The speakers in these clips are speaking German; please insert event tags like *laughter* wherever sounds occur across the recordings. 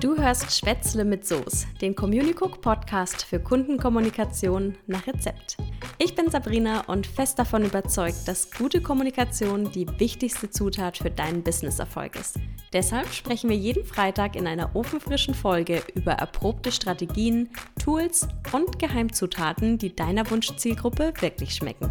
Du hörst Schwätzle mit Soße, den Communicook Podcast für Kundenkommunikation nach Rezept. Ich bin Sabrina und fest davon überzeugt, dass gute Kommunikation die wichtigste Zutat für deinen Businesserfolg ist. Deshalb sprechen wir jeden Freitag in einer ofenfrischen Folge über erprobte Strategien, Tools und Geheimzutaten, die deiner Wunschzielgruppe wirklich schmecken.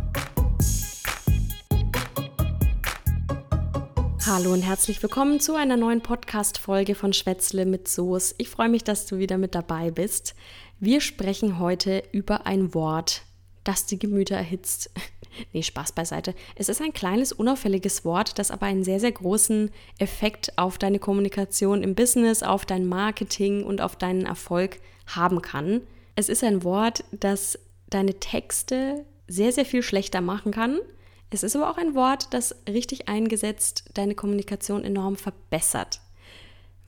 Hallo und herzlich willkommen zu einer neuen Podcast-Folge von Schwätzle mit Soße. Ich freue mich, dass du wieder mit dabei bist. Wir sprechen heute über ein Wort, das die Gemüter erhitzt. *laughs* nee, Spaß beiseite. Es ist ein kleines, unauffälliges Wort, das aber einen sehr, sehr großen Effekt auf deine Kommunikation im Business, auf dein Marketing und auf deinen Erfolg haben kann. Es ist ein Wort, das deine Texte sehr, sehr viel schlechter machen kann es ist aber auch ein Wort, das richtig eingesetzt deine Kommunikation enorm verbessert.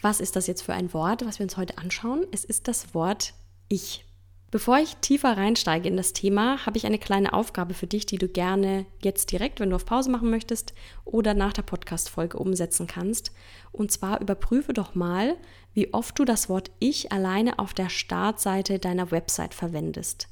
Was ist das jetzt für ein Wort, was wir uns heute anschauen? Es ist das Wort Ich. Bevor ich tiefer reinsteige in das Thema, habe ich eine kleine Aufgabe für dich, die du gerne jetzt direkt, wenn du auf Pause machen möchtest oder nach der Podcast-Folge umsetzen kannst. Und zwar überprüfe doch mal, wie oft du das Wort Ich alleine auf der Startseite deiner Website verwendest.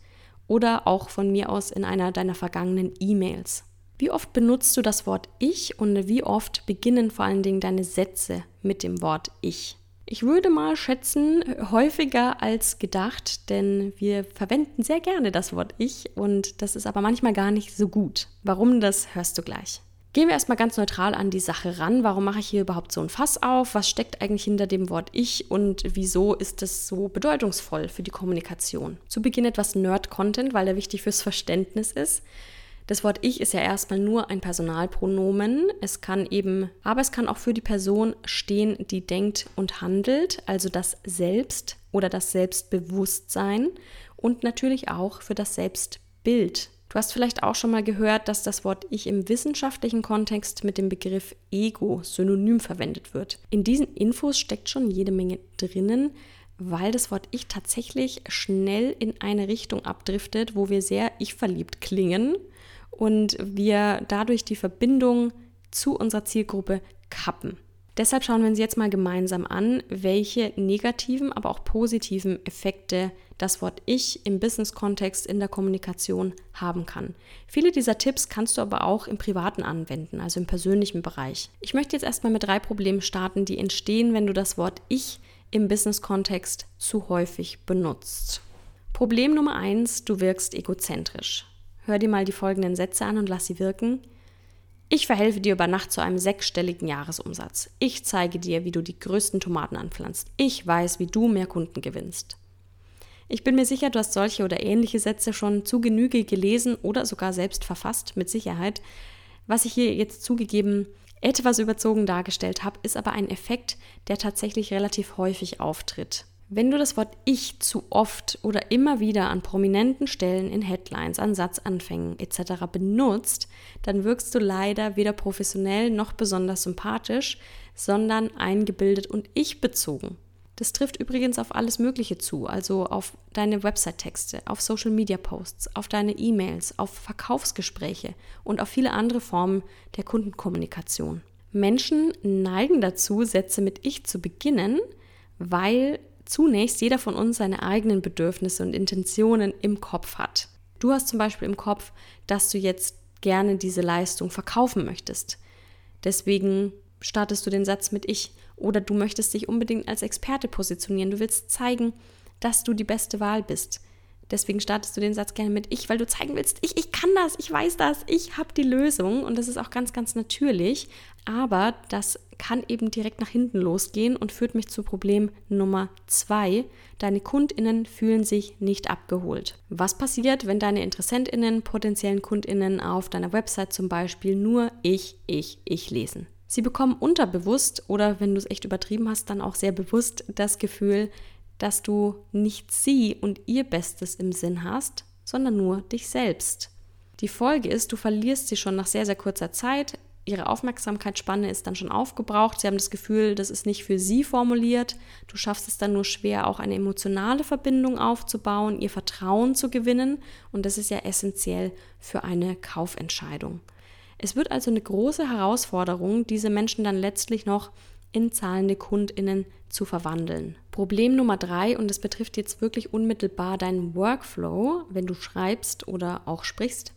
Oder auch von mir aus in einer deiner vergangenen E-Mails. Wie oft benutzt du das Wort ich und wie oft beginnen vor allen Dingen deine Sätze mit dem Wort ich? Ich würde mal schätzen, häufiger als gedacht, denn wir verwenden sehr gerne das Wort ich und das ist aber manchmal gar nicht so gut. Warum das hörst du gleich. Gehen wir erstmal ganz neutral an die Sache ran. Warum mache ich hier überhaupt so ein Fass auf? Was steckt eigentlich hinter dem Wort ich und wieso ist es so bedeutungsvoll für die Kommunikation? Zu Beginn etwas Nerd-Content, weil er wichtig fürs Verständnis ist. Das Wort ich ist ja erstmal nur ein Personalpronomen. Es kann eben, aber es kann auch für die Person stehen, die denkt und handelt, also das Selbst oder das Selbstbewusstsein und natürlich auch für das Selbstbild. Du hast vielleicht auch schon mal gehört, dass das Wort Ich im wissenschaftlichen Kontext mit dem Begriff Ego synonym verwendet wird. In diesen Infos steckt schon jede Menge drinnen, weil das Wort Ich tatsächlich schnell in eine Richtung abdriftet, wo wir sehr ich verliebt klingen und wir dadurch die Verbindung zu unserer Zielgruppe kappen. Deshalb schauen wir uns jetzt mal gemeinsam an, welche negativen, aber auch positiven Effekte das Wort Ich im Business-Kontext in der Kommunikation haben kann. Viele dieser Tipps kannst du aber auch im Privaten anwenden, also im persönlichen Bereich. Ich möchte jetzt erstmal mit drei Problemen starten, die entstehen, wenn du das Wort Ich im Business-Kontext zu häufig benutzt. Problem Nummer eins, du wirkst egozentrisch. Hör dir mal die folgenden Sätze an und lass sie wirken. Ich verhelfe dir über Nacht zu einem sechsstelligen Jahresumsatz. Ich zeige dir, wie du die größten Tomaten anpflanzt. Ich weiß, wie du mehr Kunden gewinnst. Ich bin mir sicher, du hast solche oder ähnliche Sätze schon zu Genüge gelesen oder sogar selbst verfasst, mit Sicherheit. Was ich hier jetzt zugegeben etwas überzogen dargestellt habe, ist aber ein Effekt, der tatsächlich relativ häufig auftritt. Wenn du das Wort Ich zu oft oder immer wieder an prominenten Stellen in Headlines, an Satzanfängen etc. benutzt, dann wirkst du leider weder professionell noch besonders sympathisch, sondern eingebildet und ich-bezogen. Das trifft übrigens auf alles Mögliche zu, also auf deine Website-Texte, auf Social-Media-Posts, auf deine E-Mails, auf Verkaufsgespräche und auf viele andere Formen der Kundenkommunikation. Menschen neigen dazu, Sätze mit Ich zu beginnen, weil zunächst jeder von uns seine eigenen Bedürfnisse und Intentionen im Kopf hat. Du hast zum Beispiel im Kopf, dass du jetzt gerne diese Leistung verkaufen möchtest. Deswegen startest du den Satz mit Ich. Oder du möchtest dich unbedingt als Experte positionieren. Du willst zeigen, dass du die beste Wahl bist. Deswegen startest du den Satz gerne mit Ich, weil du zeigen willst, ich, ich kann das, ich weiß das, ich habe die Lösung. Und das ist auch ganz, ganz natürlich. Aber das kann eben direkt nach hinten losgehen und führt mich zu Problem Nummer zwei. Deine KundInnen fühlen sich nicht abgeholt. Was passiert, wenn deine InteressentInnen, potenziellen KundInnen auf deiner Website zum Beispiel nur ich, ich, ich lesen? Sie bekommen unterbewusst oder wenn du es echt übertrieben hast, dann auch sehr bewusst das Gefühl, dass du nicht sie und ihr Bestes im Sinn hast, sondern nur dich selbst. Die Folge ist, du verlierst sie schon nach sehr, sehr kurzer Zeit. Ihre Aufmerksamkeitsspanne ist dann schon aufgebraucht. Sie haben das Gefühl, das ist nicht für sie formuliert. Du schaffst es dann nur schwer, auch eine emotionale Verbindung aufzubauen, ihr Vertrauen zu gewinnen. Und das ist ja essentiell für eine Kaufentscheidung. Es wird also eine große Herausforderung, diese Menschen dann letztlich noch in zahlende Kundinnen zu verwandeln. Problem Nummer drei, und das betrifft jetzt wirklich unmittelbar deinen Workflow, wenn du schreibst oder auch sprichst,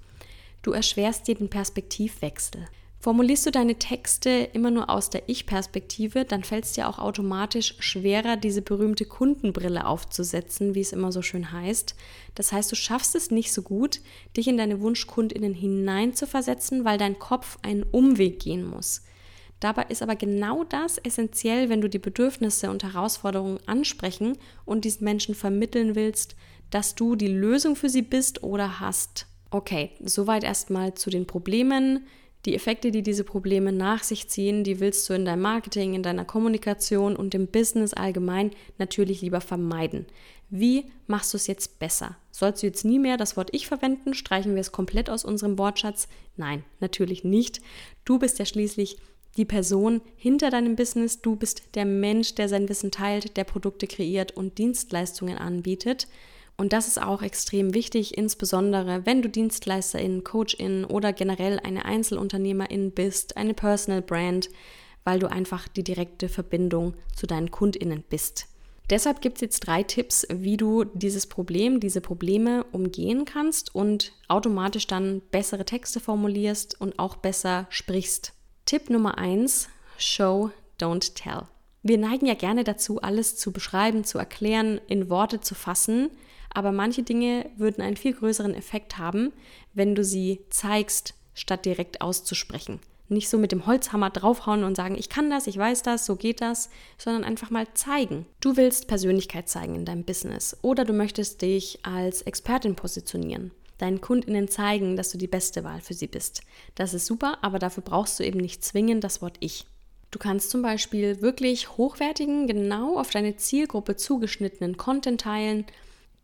du erschwerst dir den Perspektivwechsel. Formulierst du deine Texte immer nur aus der Ich-Perspektive, dann fällt es dir auch automatisch schwerer, diese berühmte Kundenbrille aufzusetzen, wie es immer so schön heißt. Das heißt, du schaffst es nicht so gut, dich in deine Wunschkundinnen hineinzuversetzen, weil dein Kopf einen Umweg gehen muss. Dabei ist aber genau das essentiell, wenn du die Bedürfnisse und Herausforderungen ansprechen und diesen Menschen vermitteln willst, dass du die Lösung für sie bist oder hast. Okay, soweit erstmal zu den Problemen. Die Effekte, die diese Probleme nach sich ziehen, die willst du in deinem Marketing, in deiner Kommunikation und im Business allgemein natürlich lieber vermeiden. Wie machst du es jetzt besser? Sollst du jetzt nie mehr das Wort ich verwenden? Streichen wir es komplett aus unserem Wortschatz? Nein, natürlich nicht. Du bist ja schließlich die Person hinter deinem Business. Du bist der Mensch, der sein Wissen teilt, der Produkte kreiert und Dienstleistungen anbietet. Und das ist auch extrem wichtig, insbesondere wenn du Dienstleisterin, Coachin oder generell eine Einzelunternehmerin bist, eine Personal Brand, weil du einfach die direkte Verbindung zu deinen Kundinnen bist. Deshalb gibt es jetzt drei Tipps, wie du dieses Problem, diese Probleme umgehen kannst und automatisch dann bessere Texte formulierst und auch besser sprichst. Tipp Nummer eins: Show, don't tell. Wir neigen ja gerne dazu, alles zu beschreiben, zu erklären, in Worte zu fassen, aber manche Dinge würden einen viel größeren Effekt haben, wenn du sie zeigst, statt direkt auszusprechen. Nicht so mit dem Holzhammer draufhauen und sagen, ich kann das, ich weiß das, so geht das, sondern einfach mal zeigen. Du willst Persönlichkeit zeigen in deinem Business oder du möchtest dich als Expertin positionieren deinen Kundinnen zeigen, dass du die beste Wahl für sie bist. Das ist super, aber dafür brauchst du eben nicht zwingend das Wort Ich. Du kannst zum Beispiel wirklich hochwertigen, genau auf deine Zielgruppe zugeschnittenen Content teilen,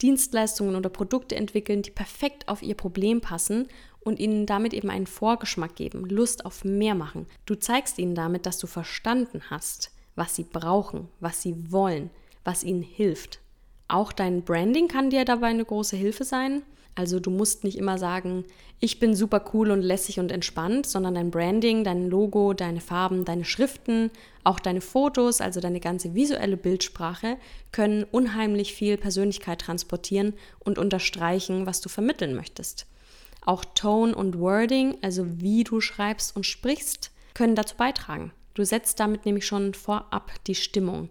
Dienstleistungen oder Produkte entwickeln, die perfekt auf ihr Problem passen und ihnen damit eben einen Vorgeschmack geben, Lust auf mehr machen. Du zeigst ihnen damit, dass du verstanden hast, was sie brauchen, was sie wollen, was ihnen hilft. Auch dein Branding kann dir dabei eine große Hilfe sein. Also du musst nicht immer sagen, ich bin super cool und lässig und entspannt, sondern dein Branding, dein Logo, deine Farben, deine Schriften, auch deine Fotos, also deine ganze visuelle Bildsprache können unheimlich viel Persönlichkeit transportieren und unterstreichen, was du vermitteln möchtest. Auch Tone und Wording, also wie du schreibst und sprichst, können dazu beitragen. Du setzt damit nämlich schon vorab die Stimmung.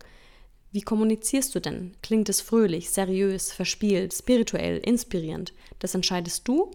Wie kommunizierst du denn? Klingt es fröhlich, seriös, verspielt, spirituell, inspirierend? Das entscheidest du,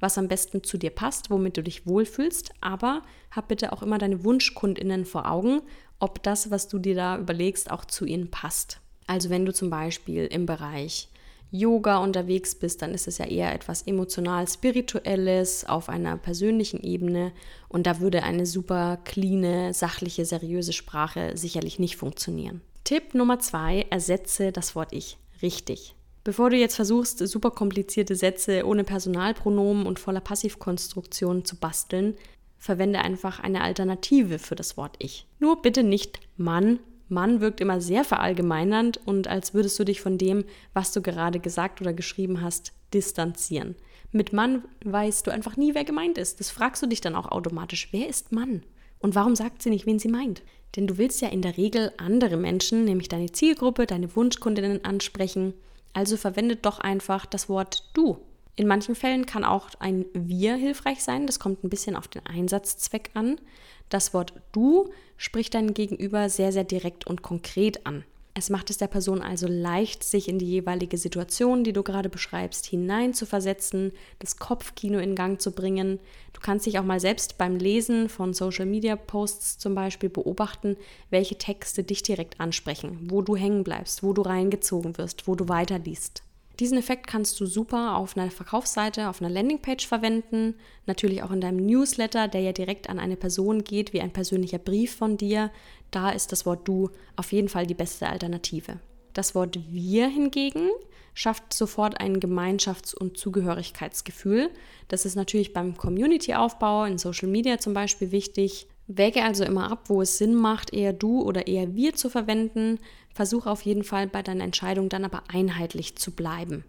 was am besten zu dir passt, womit du dich wohlfühlst, aber hab bitte auch immer deine Wunschkundinnen vor Augen, ob das, was du dir da überlegst, auch zu ihnen passt. Also wenn du zum Beispiel im Bereich Yoga unterwegs bist, dann ist es ja eher etwas emotional spirituelles auf einer persönlichen Ebene und da würde eine super cleane, sachliche, seriöse Sprache sicherlich nicht funktionieren. Tipp Nummer zwei, ersetze das Wort Ich richtig. Bevor du jetzt versuchst, super komplizierte Sätze ohne Personalpronomen und voller Passivkonstruktionen zu basteln, verwende einfach eine Alternative für das Wort Ich. Nur bitte nicht Mann. Mann wirkt immer sehr verallgemeinernd und als würdest du dich von dem, was du gerade gesagt oder geschrieben hast, distanzieren. Mit Mann weißt du einfach nie, wer gemeint ist. Das fragst du dich dann auch automatisch. Wer ist Mann? Und warum sagt sie nicht, wen sie meint? Denn du willst ja in der Regel andere Menschen, nämlich deine Zielgruppe, deine Wunschkundinnen ansprechen. Also verwendet doch einfach das Wort du. In manchen Fällen kann auch ein wir hilfreich sein. Das kommt ein bisschen auf den Einsatzzweck an. Das Wort du spricht dein Gegenüber sehr, sehr direkt und konkret an. Es macht es der Person also leicht, sich in die jeweilige Situation, die du gerade beschreibst, hinein zu versetzen, das Kopfkino in Gang zu bringen. Du kannst dich auch mal selbst beim Lesen von Social Media Posts zum Beispiel beobachten, welche Texte dich direkt ansprechen, wo du hängen bleibst, wo du reingezogen wirst, wo du weiterliest. Diesen Effekt kannst du super auf einer Verkaufsseite, auf einer Landingpage verwenden, natürlich auch in deinem Newsletter, der ja direkt an eine Person geht, wie ein persönlicher Brief von dir. Da ist das Wort du auf jeden Fall die beste Alternative. Das Wort wir hingegen schafft sofort ein Gemeinschafts- und Zugehörigkeitsgefühl. Das ist natürlich beim Community-Aufbau in Social Media zum Beispiel wichtig. Wäge also immer ab, wo es Sinn macht, eher du oder eher wir zu verwenden. Versuche auf jeden Fall bei deiner Entscheidung dann aber einheitlich zu bleiben.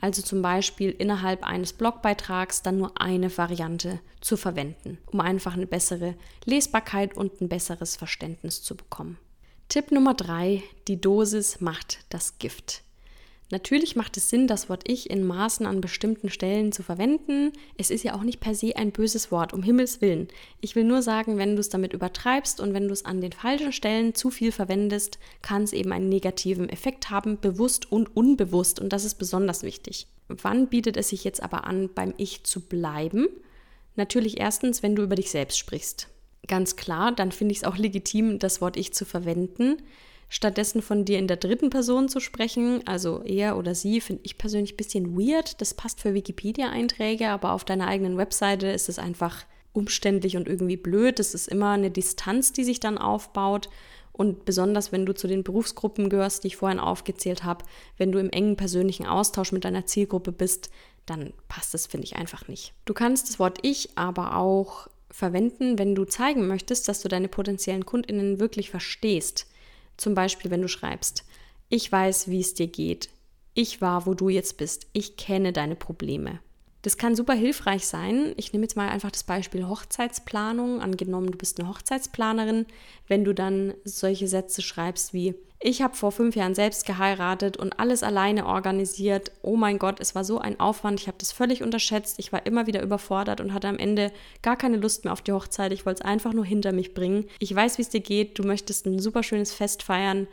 Also zum Beispiel innerhalb eines Blogbeitrags dann nur eine Variante zu verwenden, um einfach eine bessere Lesbarkeit und ein besseres Verständnis zu bekommen. Tipp Nummer drei: Die Dosis macht das Gift. Natürlich macht es Sinn, das Wort ich in Maßen an bestimmten Stellen zu verwenden. Es ist ja auch nicht per se ein böses Wort, um Himmels willen. Ich will nur sagen, wenn du es damit übertreibst und wenn du es an den falschen Stellen zu viel verwendest, kann es eben einen negativen Effekt haben, bewusst und unbewusst. Und das ist besonders wichtig. Wann bietet es sich jetzt aber an, beim Ich zu bleiben? Natürlich erstens, wenn du über dich selbst sprichst. Ganz klar, dann finde ich es auch legitim, das Wort Ich zu verwenden. Stattdessen von dir in der dritten Person zu sprechen, also er oder sie, finde ich persönlich ein bisschen weird. Das passt für Wikipedia-Einträge, aber auf deiner eigenen Webseite ist es einfach umständlich und irgendwie blöd. Es ist immer eine Distanz, die sich dann aufbaut. Und besonders, wenn du zu den Berufsgruppen gehörst, die ich vorhin aufgezählt habe, wenn du im engen persönlichen Austausch mit deiner Zielgruppe bist, dann passt das, finde ich, einfach nicht. Du kannst das Wort Ich aber auch verwenden, wenn du zeigen möchtest, dass du deine potenziellen KundInnen wirklich verstehst. Zum Beispiel, wenn du schreibst, ich weiß, wie es dir geht. Ich war, wo du jetzt bist. Ich kenne deine Probleme. Das kann super hilfreich sein. Ich nehme jetzt mal einfach das Beispiel Hochzeitsplanung. Angenommen, du bist eine Hochzeitsplanerin. Wenn du dann solche Sätze schreibst wie, ich habe vor fünf Jahren selbst geheiratet und alles alleine organisiert. Oh mein Gott, es war so ein Aufwand. Ich habe das völlig unterschätzt. Ich war immer wieder überfordert und hatte am Ende gar keine Lust mehr auf die Hochzeit. Ich wollte es einfach nur hinter mich bringen. Ich weiß, wie es dir geht. Du möchtest ein super schönes Fest feiern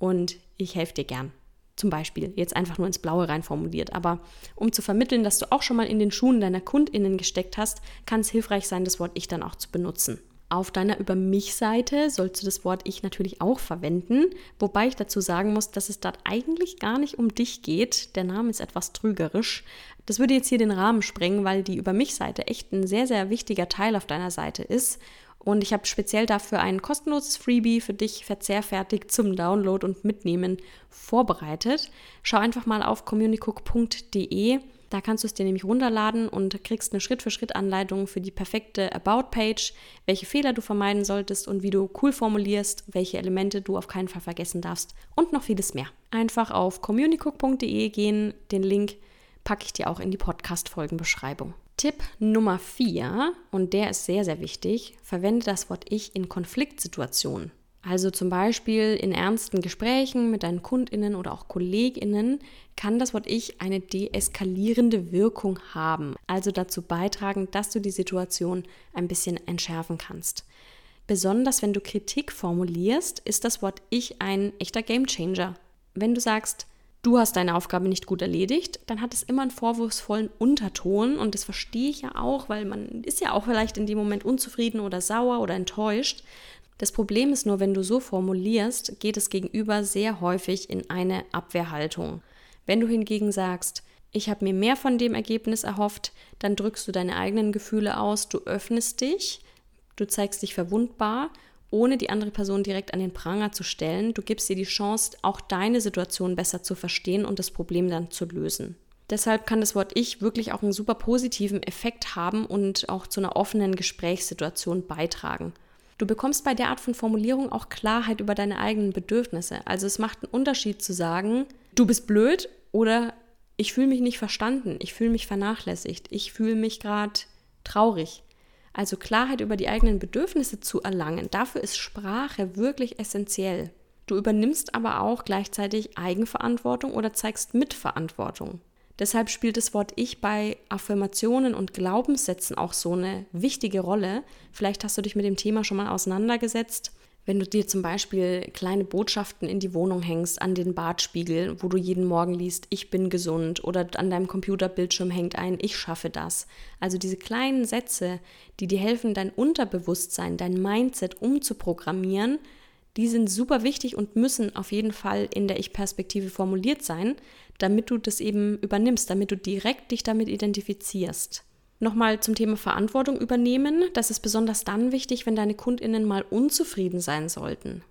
und ich helfe dir gern. Zum Beispiel, jetzt einfach nur ins Blaue rein formuliert. Aber um zu vermitteln, dass du auch schon mal in den Schuhen deiner KundInnen gesteckt hast, kann es hilfreich sein, das Wort Ich dann auch zu benutzen. Auf deiner Über mich-Seite sollst du das Wort Ich natürlich auch verwenden, wobei ich dazu sagen muss, dass es dort eigentlich gar nicht um dich geht. Der Name ist etwas trügerisch. Das würde jetzt hier den Rahmen sprengen, weil die Über mich-Seite echt ein sehr, sehr wichtiger Teil auf deiner Seite ist. Und ich habe speziell dafür ein kostenloses Freebie für dich verzehrfertig zum Download und Mitnehmen vorbereitet. Schau einfach mal auf communicook.de da kannst du es dir nämlich runterladen und kriegst eine Schritt-für-Schritt-Anleitung für die perfekte About-Page, welche Fehler du vermeiden solltest und wie du cool formulierst, welche Elemente du auf keinen Fall vergessen darfst und noch vieles mehr. Einfach auf communicook.de gehen, den Link packe ich dir auch in die Podcast-Folgenbeschreibung. Tipp Nummer 4, und der ist sehr, sehr wichtig, verwende das Wort Ich in Konfliktsituationen. Also zum Beispiel in ernsten Gesprächen mit deinen Kundinnen oder auch Kolleginnen kann das Wort Ich eine deeskalierende Wirkung haben, also dazu beitragen, dass du die Situation ein bisschen entschärfen kannst. Besonders wenn du Kritik formulierst, ist das Wort Ich ein echter Gamechanger. Wenn du sagst, du hast deine Aufgabe nicht gut erledigt, dann hat es immer einen vorwurfsvollen Unterton und das verstehe ich ja auch, weil man ist ja auch vielleicht in dem Moment unzufrieden oder sauer oder enttäuscht. Das Problem ist nur, wenn du so formulierst, geht es gegenüber sehr häufig in eine Abwehrhaltung. Wenn du hingegen sagst, ich habe mir mehr von dem Ergebnis erhofft, dann drückst du deine eigenen Gefühle aus, du öffnest dich, du zeigst dich verwundbar, ohne die andere Person direkt an den Pranger zu stellen. Du gibst ihr die Chance, auch deine Situation besser zu verstehen und das Problem dann zu lösen. Deshalb kann das Wort Ich wirklich auch einen super positiven Effekt haben und auch zu einer offenen Gesprächssituation beitragen. Du bekommst bei der Art von Formulierung auch Klarheit über deine eigenen Bedürfnisse. Also es macht einen Unterschied zu sagen, du bist blöd oder ich fühle mich nicht verstanden, ich fühle mich vernachlässigt, ich fühle mich gerade traurig. Also Klarheit über die eigenen Bedürfnisse zu erlangen, dafür ist Sprache wirklich essentiell. Du übernimmst aber auch gleichzeitig Eigenverantwortung oder zeigst Mitverantwortung. Deshalb spielt das Wort Ich bei Affirmationen und Glaubenssätzen auch so eine wichtige Rolle. Vielleicht hast du dich mit dem Thema schon mal auseinandergesetzt. Wenn du dir zum Beispiel kleine Botschaften in die Wohnung hängst, an den Badspiegel, wo du jeden Morgen liest, ich bin gesund, oder an deinem Computerbildschirm hängt ein, ich schaffe das. Also diese kleinen Sätze, die dir helfen, dein Unterbewusstsein, dein Mindset umzuprogrammieren, die sind super wichtig und müssen auf jeden Fall in der Ich-Perspektive formuliert sein, damit du das eben übernimmst, damit du direkt dich damit identifizierst. Nochmal zum Thema Verantwortung übernehmen. Das ist besonders dann wichtig, wenn deine Kundinnen mal unzufrieden sein sollten.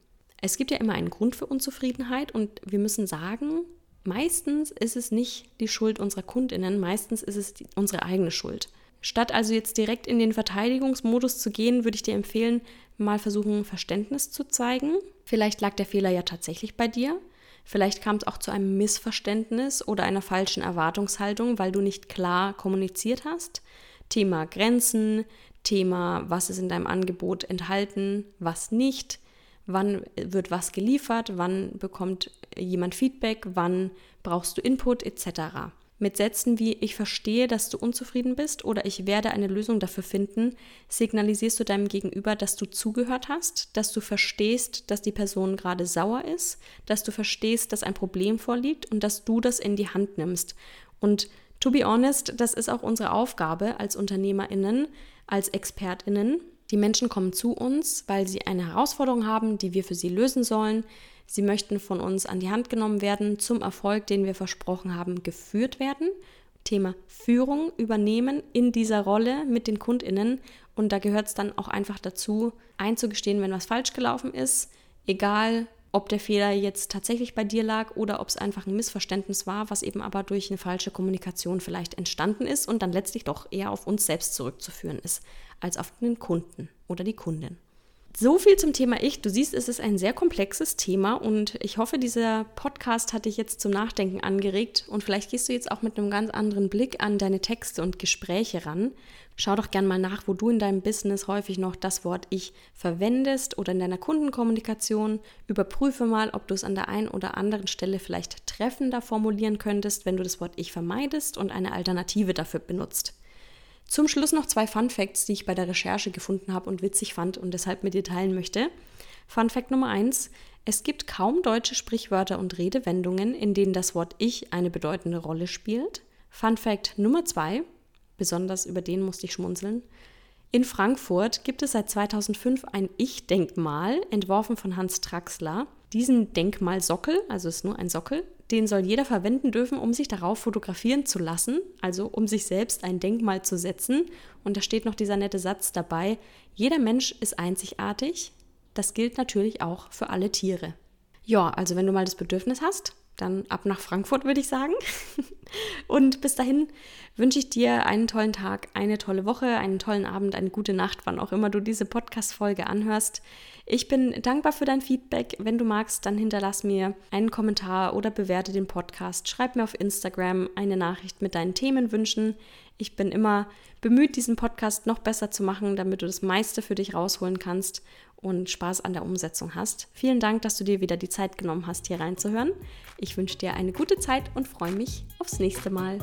Es gibt ja immer einen Grund für Unzufriedenheit und wir müssen sagen, meistens ist es nicht die Schuld unserer Kundinnen, meistens ist es die, unsere eigene Schuld. Statt also jetzt direkt in den Verteidigungsmodus zu gehen, würde ich dir empfehlen, mal versuchen, Verständnis zu zeigen. Vielleicht lag der Fehler ja tatsächlich bei dir. Vielleicht kam es auch zu einem Missverständnis oder einer falschen Erwartungshaltung, weil du nicht klar kommuniziert hast. Thema Grenzen, Thema, was ist in deinem Angebot enthalten, was nicht, wann wird was geliefert, wann bekommt jemand Feedback, wann brauchst du Input etc. Mit Sätzen wie ich verstehe, dass du unzufrieden bist oder ich werde eine Lösung dafür finden, signalisierst du deinem Gegenüber, dass du zugehört hast, dass du verstehst, dass die Person gerade sauer ist, dass du verstehst, dass ein Problem vorliegt und dass du das in die Hand nimmst. Und to be honest, das ist auch unsere Aufgabe als Unternehmerinnen, als Expertinnen. Die Menschen kommen zu uns, weil sie eine Herausforderung haben, die wir für sie lösen sollen. Sie möchten von uns an die Hand genommen werden, zum Erfolg, den wir versprochen haben, geführt werden. Thema Führung übernehmen in dieser Rolle mit den Kundinnen. Und da gehört es dann auch einfach dazu, einzugestehen, wenn was falsch gelaufen ist, egal ob der Fehler jetzt tatsächlich bei dir lag oder ob es einfach ein Missverständnis war, was eben aber durch eine falsche Kommunikation vielleicht entstanden ist und dann letztlich doch eher auf uns selbst zurückzuführen ist, als auf den Kunden oder die Kundin. So viel zum Thema Ich. Du siehst, es ist ein sehr komplexes Thema und ich hoffe, dieser Podcast hat dich jetzt zum Nachdenken angeregt und vielleicht gehst du jetzt auch mit einem ganz anderen Blick an deine Texte und Gespräche ran. Schau doch gern mal nach, wo du in deinem Business häufig noch das Wort Ich verwendest oder in deiner Kundenkommunikation. Überprüfe mal, ob du es an der einen oder anderen Stelle vielleicht treffender formulieren könntest, wenn du das Wort Ich vermeidest und eine Alternative dafür benutzt. Zum Schluss noch zwei Fun Facts, die ich bei der Recherche gefunden habe und witzig fand und deshalb mit dir teilen möchte. Fun Fact Nummer eins: Es gibt kaum deutsche Sprichwörter und Redewendungen, in denen das Wort Ich eine bedeutende Rolle spielt. Fun Fact Nummer zwei: Besonders über den musste ich schmunzeln. In Frankfurt gibt es seit 2005 ein Ich-Denkmal, entworfen von Hans Traxler. Diesen Denkmalsockel, also ist nur ein Sockel, den soll jeder verwenden dürfen, um sich darauf fotografieren zu lassen, also um sich selbst ein Denkmal zu setzen. Und da steht noch dieser nette Satz dabei, jeder Mensch ist einzigartig. Das gilt natürlich auch für alle Tiere. Ja, also wenn du mal das Bedürfnis hast, dann ab nach Frankfurt, würde ich sagen. *laughs* Und bis dahin wünsche ich dir einen tollen Tag, eine tolle Woche, einen tollen Abend, eine gute Nacht, wann auch immer du diese Podcast-Folge anhörst. Ich bin dankbar für dein Feedback. Wenn du magst, dann hinterlass mir einen Kommentar oder bewerte den Podcast. Schreib mir auf Instagram eine Nachricht mit deinen Themenwünschen. Ich bin immer bemüht, diesen Podcast noch besser zu machen, damit du das meiste für dich rausholen kannst und Spaß an der Umsetzung hast. Vielen Dank, dass du dir wieder die Zeit genommen hast, hier reinzuhören. Ich wünsche dir eine gute Zeit und freue mich aufs nächste Mal.